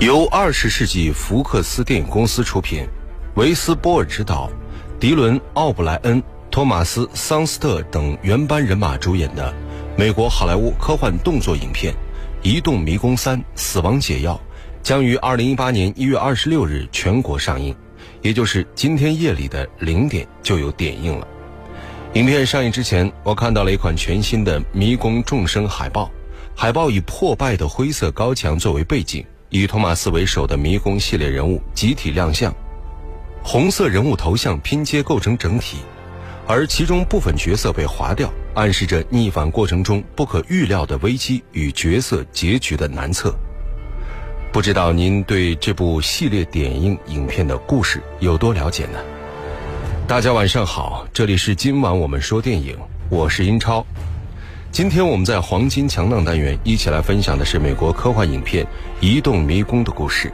由二十世纪福克斯电影公司出品，维斯波尔执导，迪伦·奥布莱恩、托马斯·桑斯特等原班人马主演的美国好莱坞科幻动作影片《移动迷宫三：死亡解药》将于二零一八年一月二十六日全国上映，也就是今天夜里的零点就有点映了。影片上映之前，我看到了一款全新的《迷宫众生》海报，海报以破败的灰色高墙作为背景。以托马斯为首的迷宫系列人物集体亮相，红色人物头像拼接构成整体，而其中部分角色被划掉，暗示着逆反过程中不可预料的危机与角色结局的难测。不知道您对这部系列点映影片的故事有多了解呢？大家晚上好，这里是今晚我们说电影，我是英超。今天我们在黄金强档单元一起来分享的是美国科幻影片《移动迷宫》的故事。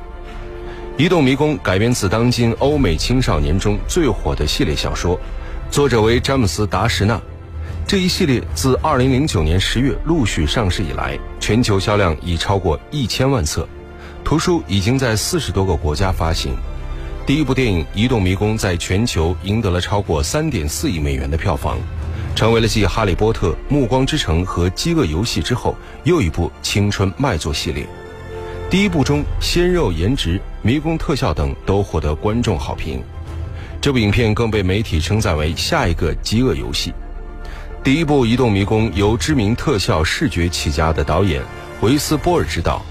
《移动迷宫》改编自当今欧美青少年中最火的系列小说，作者为詹姆斯·达什纳。这一系列自2009年10月陆续上市以来，全球销量已超过一千万册，图书已经在四十多个国家发行。第一部电影《移动迷宫》在全球赢得了超过3.4亿美元的票房。成为了继《哈利波特》《暮光之城》和《饥饿游戏》之后又一部青春卖座系列。第一部中鲜肉颜值、迷宫特效等都获得观众好评。这部影片更被媒体称赞为下一个《饥饿游戏》。第一部《移动迷宫》由知名特效视觉起家的导演维斯波尔执导，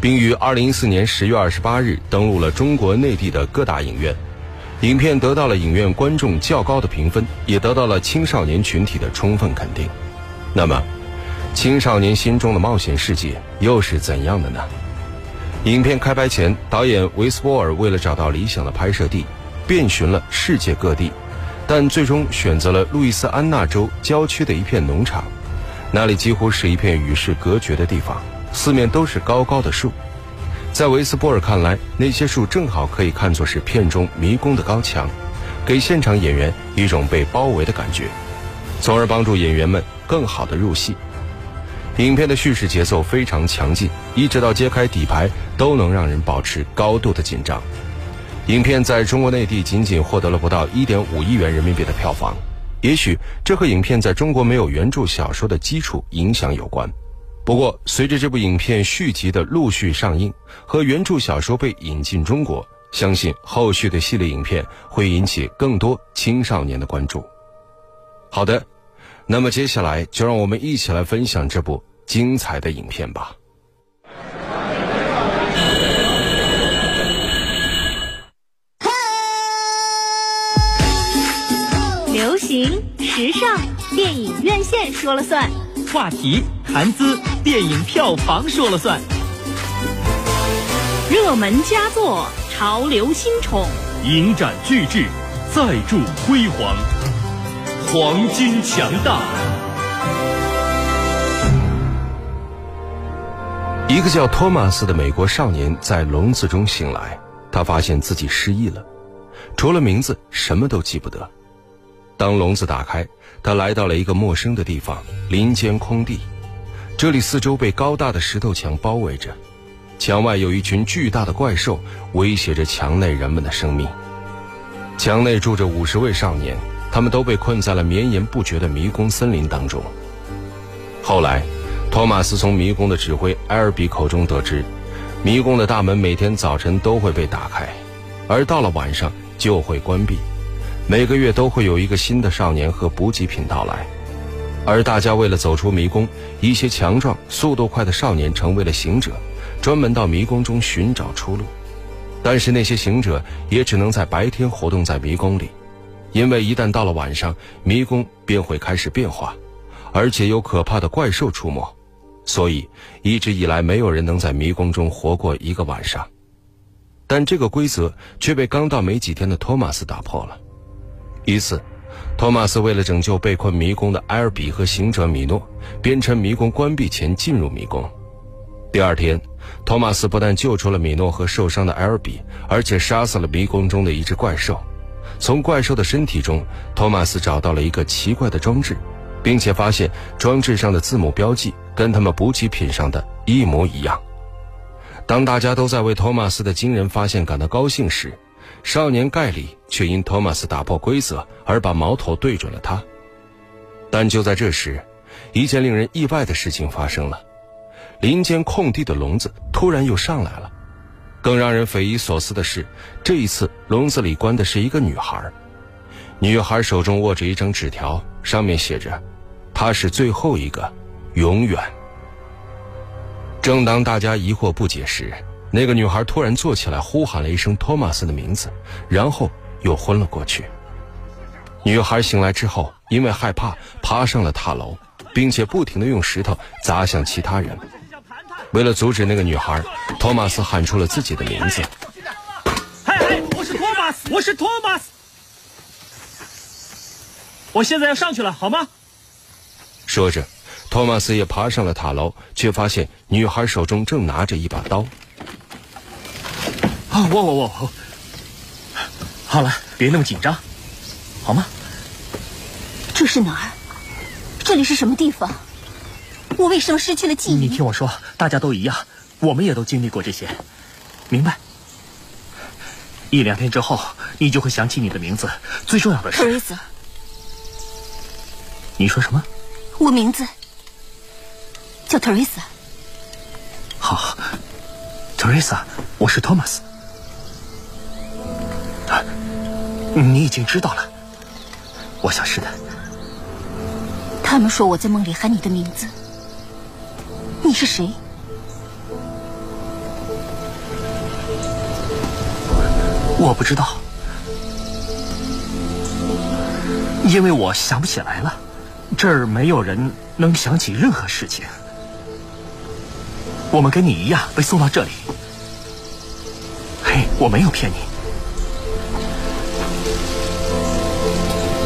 并于2014年10月28日登陆了中国内地的各大影院。影片得到了影院观众较高的评分，也得到了青少年群体的充分肯定。那么，青少年心中的冒险世界又是怎样的呢？影片开拍前，导演维斯波尔为了找到理想的拍摄地，遍寻了世界各地，但最终选择了路易斯安那州郊区的一片农场，那里几乎是一片与世隔绝的地方，四面都是高高的树。在维斯波尔看来，那些树正好可以看作是片中迷宫的高墙，给现场演员一种被包围的感觉，从而帮助演员们更好的入戏。影片的叙事节奏非常强劲，一直到揭开底牌都能让人保持高度的紧张。影片在中国内地仅仅获得了不到1.5亿元人民币的票房，也许这和影片在中国没有原著小说的基础影响有关。不过，随着这部影片续集的陆续上映和原著小说被引进中国，相信后续的系列影片会引起更多青少年的关注。好的，那么接下来就让我们一起来分享这部精彩的影片吧。流行时尚，电影院线说了算。话题谈资，电影票房说了算；热门佳作，潮流新宠，影展巨制，再铸辉煌，黄金强大。一个叫托马斯的美国少年在笼子中醒来，他发现自己失忆了，除了名字，什么都记不得。当笼子打开。他来到了一个陌生的地方，林间空地。这里四周被高大的石头墙包围着，墙外有一群巨大的怪兽威胁着墙内人们的生命。墙内住着五十位少年，他们都被困在了绵延不绝的迷宫森林当中。后来，托马斯从迷宫的指挥埃尔比口中得知，迷宫的大门每天早晨都会被打开，而到了晚上就会关闭。每个月都会有一个新的少年和补给品到来，而大家为了走出迷宫，一些强壮、速度快的少年成为了行者，专门到迷宫中寻找出路。但是那些行者也只能在白天活动在迷宫里，因为一旦到了晚上，迷宫便会开始变化，而且有可怕的怪兽出没，所以一直以来没有人能在迷宫中活过一个晚上。但这个规则却被刚到没几天的托马斯打破了。一次，托马斯为了拯救被困迷宫的埃尔比和行者米诺，便趁迷宫关闭前进入迷宫。第二天，托马斯不但救出了米诺和受伤的埃尔比，而且杀死了迷宫中的一只怪兽。从怪兽的身体中，托马斯找到了一个奇怪的装置，并且发现装置上的字母标记跟他们补给品上的一模一样。当大家都在为托马斯的惊人发现感到高兴时，少年盖里却因托马斯打破规则而把矛头对准了他。但就在这时，一件令人意外的事情发生了：林间空地的笼子突然又上来了。更让人匪夷所思的是，这一次笼子里关的是一个女孩。女孩手中握着一张纸条，上面写着：“她是最后一个，永远。”正当大家疑惑不解时，那个女孩突然坐起来，呼喊了一声托马斯的名字，然后又昏了过去。女孩醒来之后，因为害怕，爬上了塔楼，并且不停地用石头砸向其他人。为了阻止那个女孩，托马斯喊出了自己的名字：“嗨嗨，我是托马斯，我是托马斯，我现在要上去了，好吗？”说着。托马斯也爬上了塔楼，却发现女孩手中正拿着一把刀。啊，我我我，好了，别那么紧张，好吗？这是哪儿？这里是什么地方？我为什么失去了记忆？你听我说，大家都一样，我们也都经历过这些，明白？一两天之后，你就会想起你的名字。最重要的是，特瑞斯。你说什么？我名字。叫特瑞斯。好，特瑞斯，我是托你已经知道了，我想是的。他们说我在梦里喊你的名字，你是谁？我不知道，因为我想不起来了。这儿没有人能想起任何事情。我们跟你一样被送到这里。嘿，我没有骗你。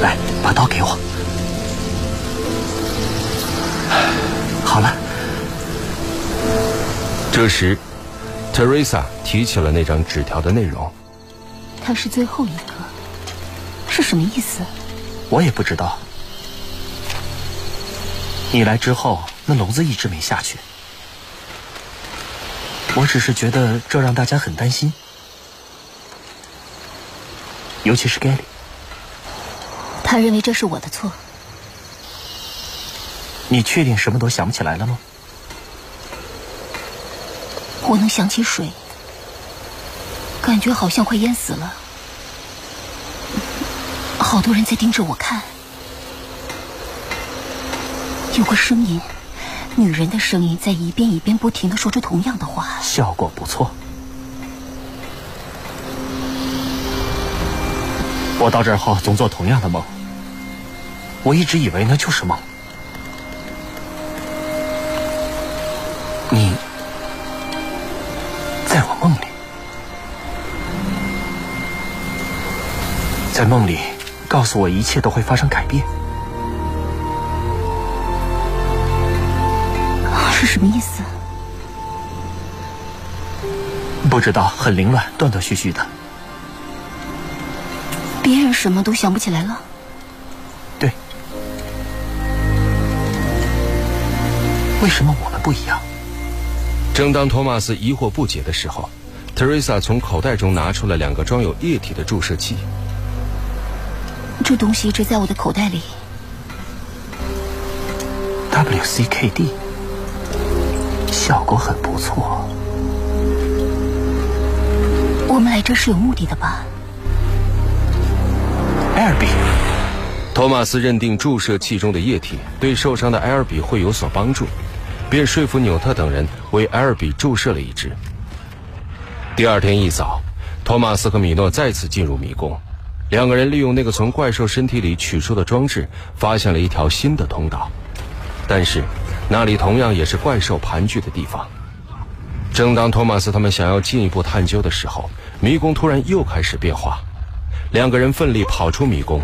来，把刀给我。好了。这时，Teresa 提起了那张纸条的内容。他是最后一个，是什么意思？我也不知道。你来之后，那笼子一直没下去。我只是觉得这让大家很担心，尤其是 Gary。他认为这是我的错。你确定什么都想不起来了吗？我能想起水，感觉好像快淹死了，好多人在盯着我看，有个声音。女人的声音在一遍一遍不停的说着同样的话，效果不错。我到这儿后总做同样的梦，我一直以为那就是梦。你在我梦里，在梦里告诉我一切都会发生改变。是什么意思？不知道，很凌乱，断断续续的。别人什么都想不起来了。为什么我们不一样？正当托马斯疑惑不解的时候，特瑞莎从口袋中拿出了两个装有液体的注射器。这东西一直在我的口袋里。WCKD。效果很不错。我们来这是有目的的吧？艾尔比，托马斯认定注射器中的液体对受伤的埃尔比会有所帮助，便说服纽特等人为埃尔比注射了一支。第二天一早，托马斯和米诺再次进入迷宫，两个人利用那个从怪兽身体里取出的装置，发现了一条新的通道，但是。那里同样也是怪兽盘踞的地方。正当托马斯他们想要进一步探究的时候，迷宫突然又开始变化。两个人奋力跑出迷宫，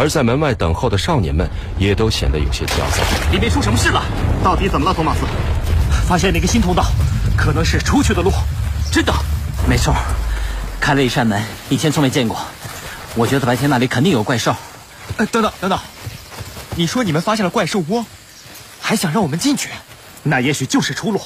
而在门外等候的少年们也都显得有些焦躁。里面出什么事了？到底怎么了，托马斯？发现了一个新通道，可能是出去的路。真的？没错，开了一扇门，以前从没见过。我觉得白天那里肯定有怪兽。呃，等等等等，你说你们发现了怪兽窝？还想让我们进去，那也许就是出路。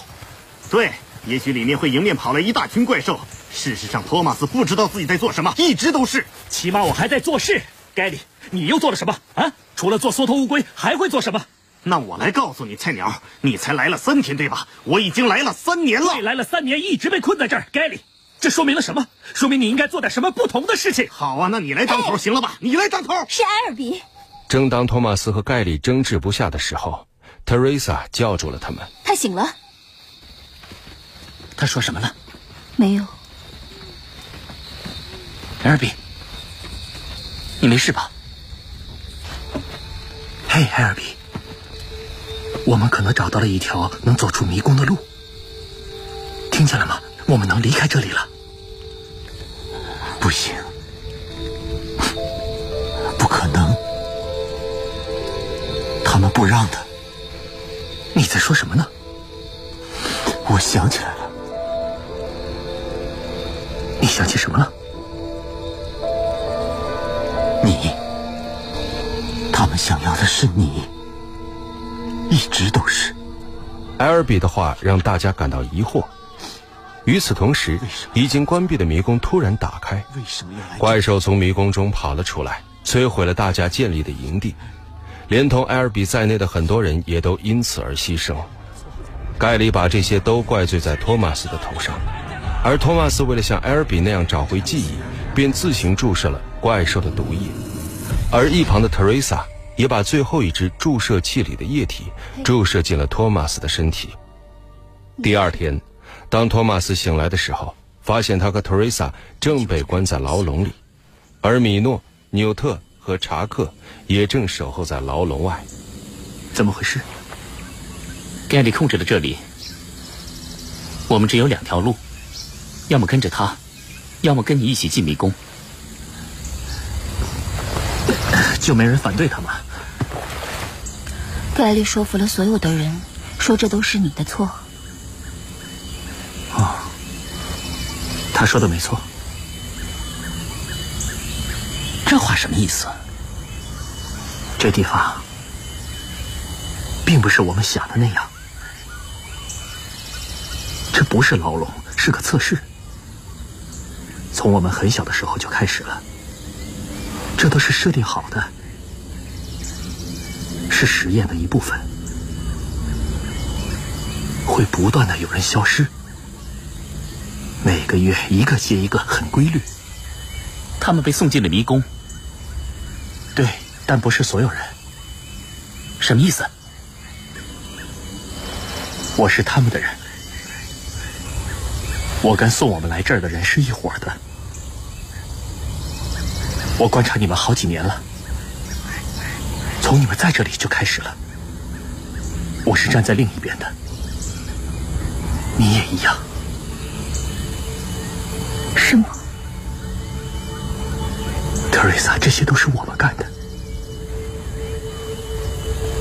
对，也许里面会迎面跑来一大群怪兽。事实上，托马斯不知道自己在做什么，一直都是。起码我还在做事。盖里，你又做了什么啊？除了做缩头乌龟，还会做什么？那我来告诉你，菜鸟，你才来了三天对吧？我已经来了三年了。来了三年，一直被困在这儿。盖里，这说明了什么？说明你应该做点什么不同的事情。好啊，那你来当头行了吧？你来当头。是埃尔比。正当托马斯和盖里争执不下的时候，特瑞莎叫住了他们。他醒了。他说什么了？没有。埃尔比，你没事吧？嘿，艾尔比，我们可能找到了一条能走出迷宫的路。听见了吗？我们能离开这里了。不行，不可能，他们不让的。你在说什么呢？我想起来了。你想起什么了？你，他们想要的是你，一直都是。埃尔比的话让大家感到疑惑。与此同时，已经关闭的迷宫突然打开？怪兽从迷宫中跑了出来，摧毁了大家建立的营地，连同埃尔比在内的很多人也都因此而牺牲。盖里把这些都怪罪在托马斯的头上，而托马斯为了像埃尔比那样找回记忆，便自行注射了。怪兽的毒液，而一旁的特瑞莎也把最后一只注射器里的液体注射进了托马斯的身体。第二天，当托马斯醒来的时候，发现他和特瑞莎正被关在牢笼里，而米诺、纽特和查克也正守候在牢笼外。怎么回事？盖里控制了这里，我们只有两条路，要么跟着他，要么跟你一起进迷宫。就没人反对他吗？盖利说服了所有的人，说这都是你的错。哦，他说的没错。这话什么意思？这地方并不是我们想的那样。这不是牢笼，是个测试。从我们很小的时候就开始了。这都是设定好的，是实验的一部分，会不断的有人消失，每个月一个接一个，很规律。他们被送进了迷宫，对，但不是所有人。什么意思？我是他们的人，我跟送我们来这儿的人是一伙的。我观察你们好几年了，从你们在这里就开始了。我是站在另一边的，你也一样。是吗？特瑞莎，这些都是我们干的。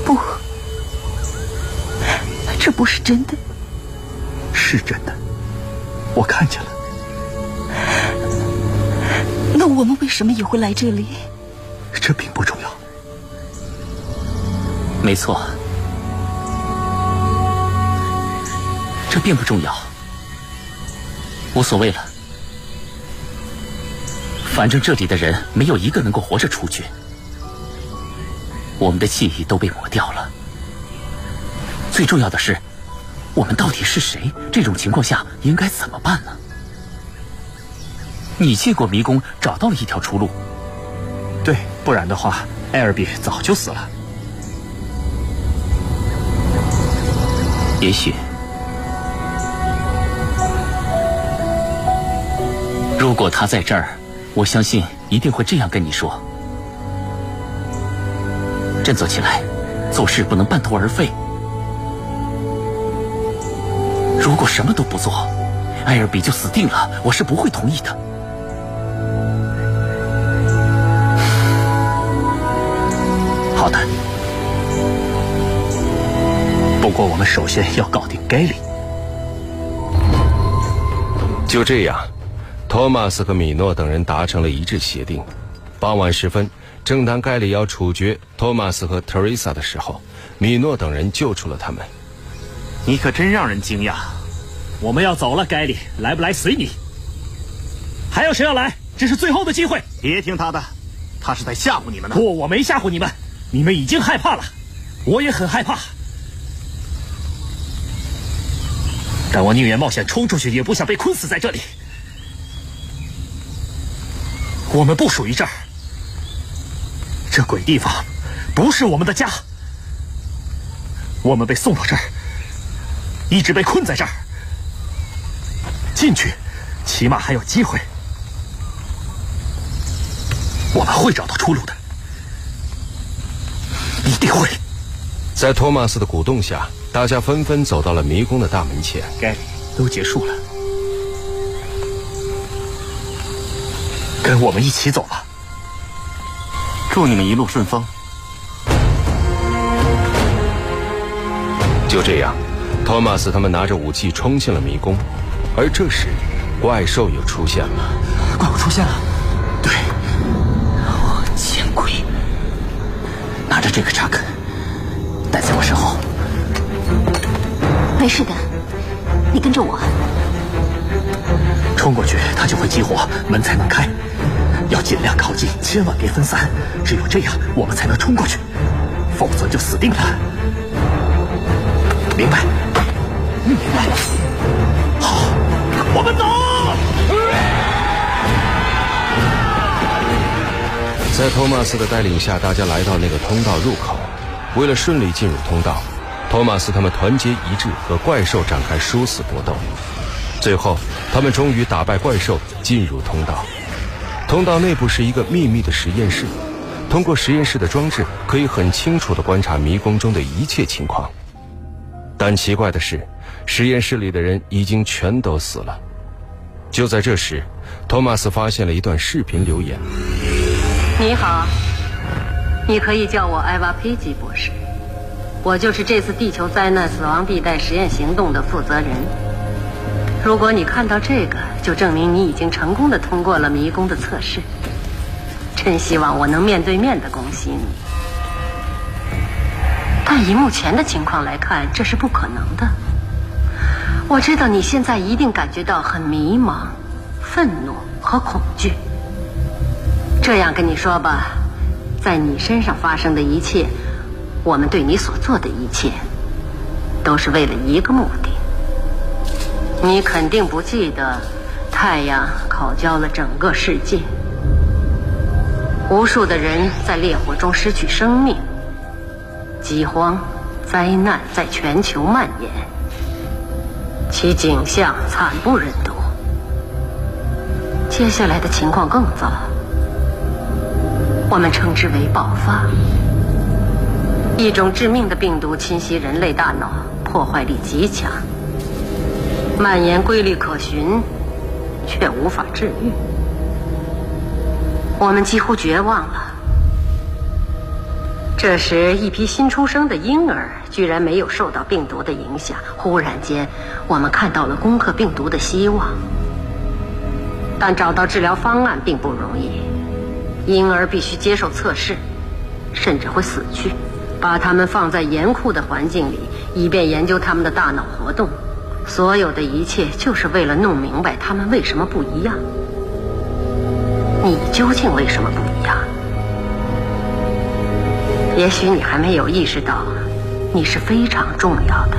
不，这不是真的。是真的，我看见了。我们为什么也会来这里？这并不重要。没错，这并不重要，无所谓了。反正这里的人没有一个能够活着出去，我们的记忆都被抹掉了。最重要的是，我们到底是谁？这种情况下应该怎么办呢？你借过迷宫，找到了一条出路。对，不然的话，艾尔比早就死了。也许，如果他在这儿，我相信一定会这样跟你说：振作起来，做事不能半途而废。如果什么都不做，艾尔比就死定了。我是不会同意的。好的，不过我们首先要搞定盖里。就这样，托马斯和米诺等人达成了一致协定。傍晚时分，正当盖里要处决托马斯和特瑞莎的时候，米诺等人救出了他们。你可真让人惊讶！我们要走了，盖里，来不来随你。还有谁要来？这是最后的机会。别听他的，他是在吓唬你们呢。不，我没吓唬你们，你们已经害怕了，我也很害怕。但我宁愿冒险冲出去，也不想被困死在这里。我们不属于这儿，这鬼地方不是我们的家。我们被送到这儿，一直被困在这儿。进去，起码还有机会。我们会找到出路的，一定会。在托马斯的鼓动下，大家纷纷走到了迷宫的大门前。盖里，都结束了，跟我们一起走吧。祝你们一路顺风。就这样，托马斯他们拿着武器冲进了迷宫，而这时，怪兽又出现了。怪物出现了，这个查克，待在我身后。没事的，你跟着我。冲过去，它就会激活，门才能开。要尽量靠近，千万别分散，只有这样，我们才能冲过去，否则就死定了。明白？明白。好，我们走。在托马斯的带领下，大家来到那个通道入口。为了顺利进入通道，托马斯他们团结一致，和怪兽展开殊死搏斗。最后，他们终于打败怪兽，进入通道。通道内部是一个秘密的实验室，通过实验室的装置，可以很清楚地观察迷宫中的一切情况。但奇怪的是，实验室里的人已经全都死了。就在这时，托马斯发现了一段视频留言。你好，你可以叫我艾娃佩吉博士，我就是这次地球灾难死亡地带实验行动的负责人。如果你看到这个，就证明你已经成功的通过了迷宫的测试。真希望我能面对面的恭喜你，但以目前的情况来看，这是不可能的。我知道你现在一定感觉到很迷茫、愤怒和恐惧。这样跟你说吧，在你身上发生的一切，我们对你所做的一切，都是为了一个目的。你肯定不记得，太阳烤焦了整个世界，无数的人在烈火中失去生命，饥荒、灾难在全球蔓延，其景象惨不忍睹。接下来的情况更糟。我们称之为爆发，一种致命的病毒侵袭人类大脑，破坏力极强，蔓延规律可循，却无法治愈。我们几乎绝望了。这时，一批新出生的婴儿居然没有受到病毒的影响。忽然间，我们看到了攻克病毒的希望，但找到治疗方案并不容易。婴儿必须接受测试，甚至会死去。把他们放在严酷的环境里，以便研究他们的大脑活动。所有的一切就是为了弄明白他们为什么不一样。你究竟为什么不一样？也许你还没有意识到，你是非常重要的。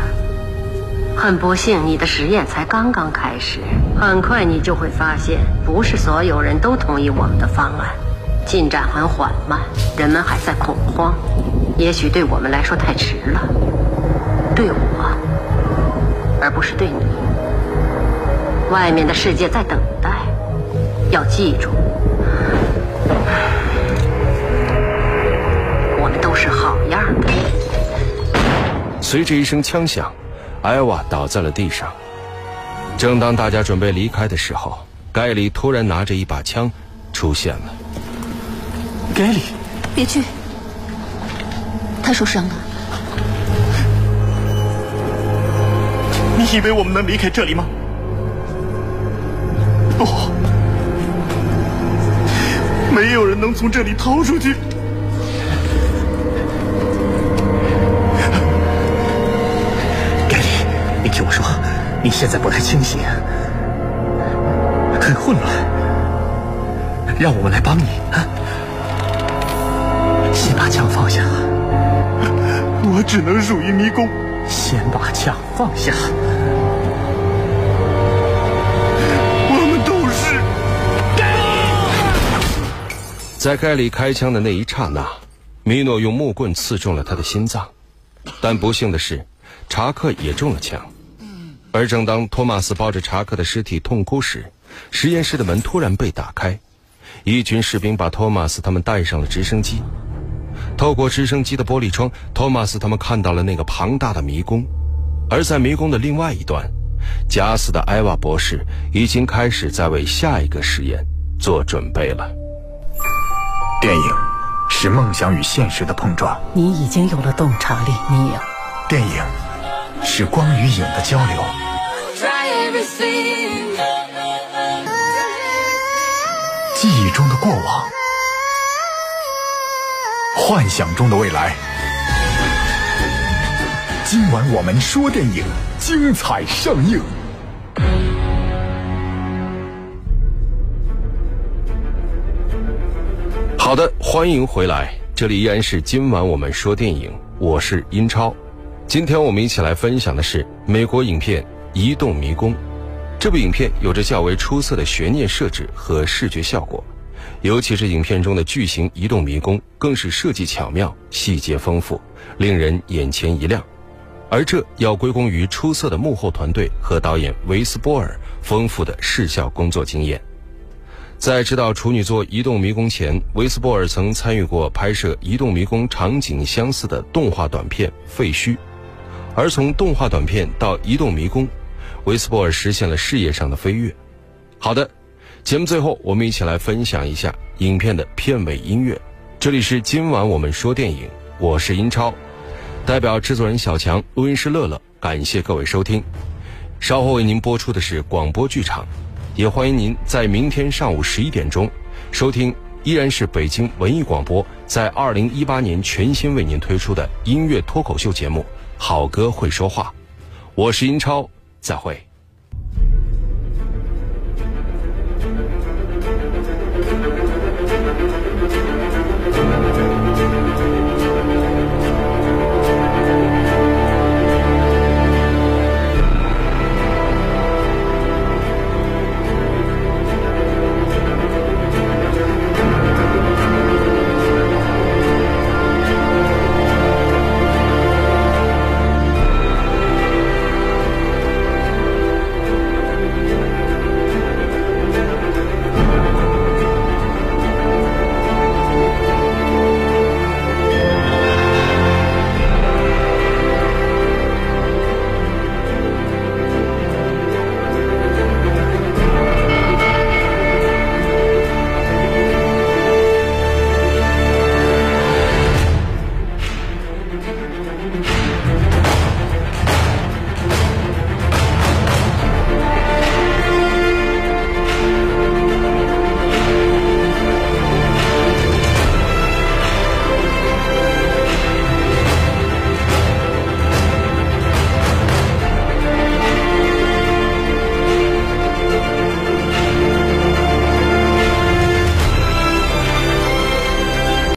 很不幸，你的实验才刚刚开始。很快你就会发现，不是所有人都同意我们的方案。进展很缓慢，人们还在恐慌。也许对我们来说太迟了，对我，而不是对你。外面的世界在等待，要记住，我们都是好样的。随着一声枪响，艾娃倒在了地上。正当大家准备离开的时候，盖里突然拿着一把枪出现了。盖里，别去，他受伤了。你以为我们能离开这里吗？不，没有人能从这里逃出去。盖里，你听我说，你现在不太清醒，很混乱，让我们来帮你啊！先把枪放下，我只能属于迷宫。先把枪放下。我们都是。在盖里开枪的那一刹那，米诺用木棍刺中了他的心脏，但不幸的是，查克也中了枪。而正当托马斯抱着查克的尸体痛哭时，实验室的门突然被打开，一群士兵把托马斯他们带上了直升机。透过直升机的玻璃窗，托马斯他们看到了那个庞大的迷宫，而在迷宫的另外一端，假死的艾娃博士已经开始在为下一个实验做准备了。电影是梦想与现实的碰撞，你已经有了洞察力，你有。电影是光与影的交流。记忆中的过往，幻想中的未来。今晚我们说电影，精彩上映。好的，欢迎回来，这里依然是今晚我们说电影，我是英超。今天我们一起来分享的是美国影片《移动迷宫》。这部影片有着较为出色的悬念设置和视觉效果，尤其是影片中的巨型移动迷宫，更是设计巧妙、细节丰富，令人眼前一亮。而这要归功于出色的幕后团队和导演维斯波尔丰富的视效工作经验。在执导处女作《移动迷宫》前，维斯波尔曾参与过拍摄《移动迷宫》场景相似的动画短片《废墟》，而从动画短片到《移动迷宫》。维斯波尔实现了事业上的飞跃。好的，节目最后我们一起来分享一下影片的片尾音乐。这里是今晚我们说电影，我是英超，代表制作人小强，录音师乐乐，感谢各位收听。稍后为您播出的是广播剧场，也欢迎您在明天上午十一点钟收听，依然是北京文艺广播在二零一八年全新为您推出的音乐脱口秀节目《好歌会说话》，我是英超。再会。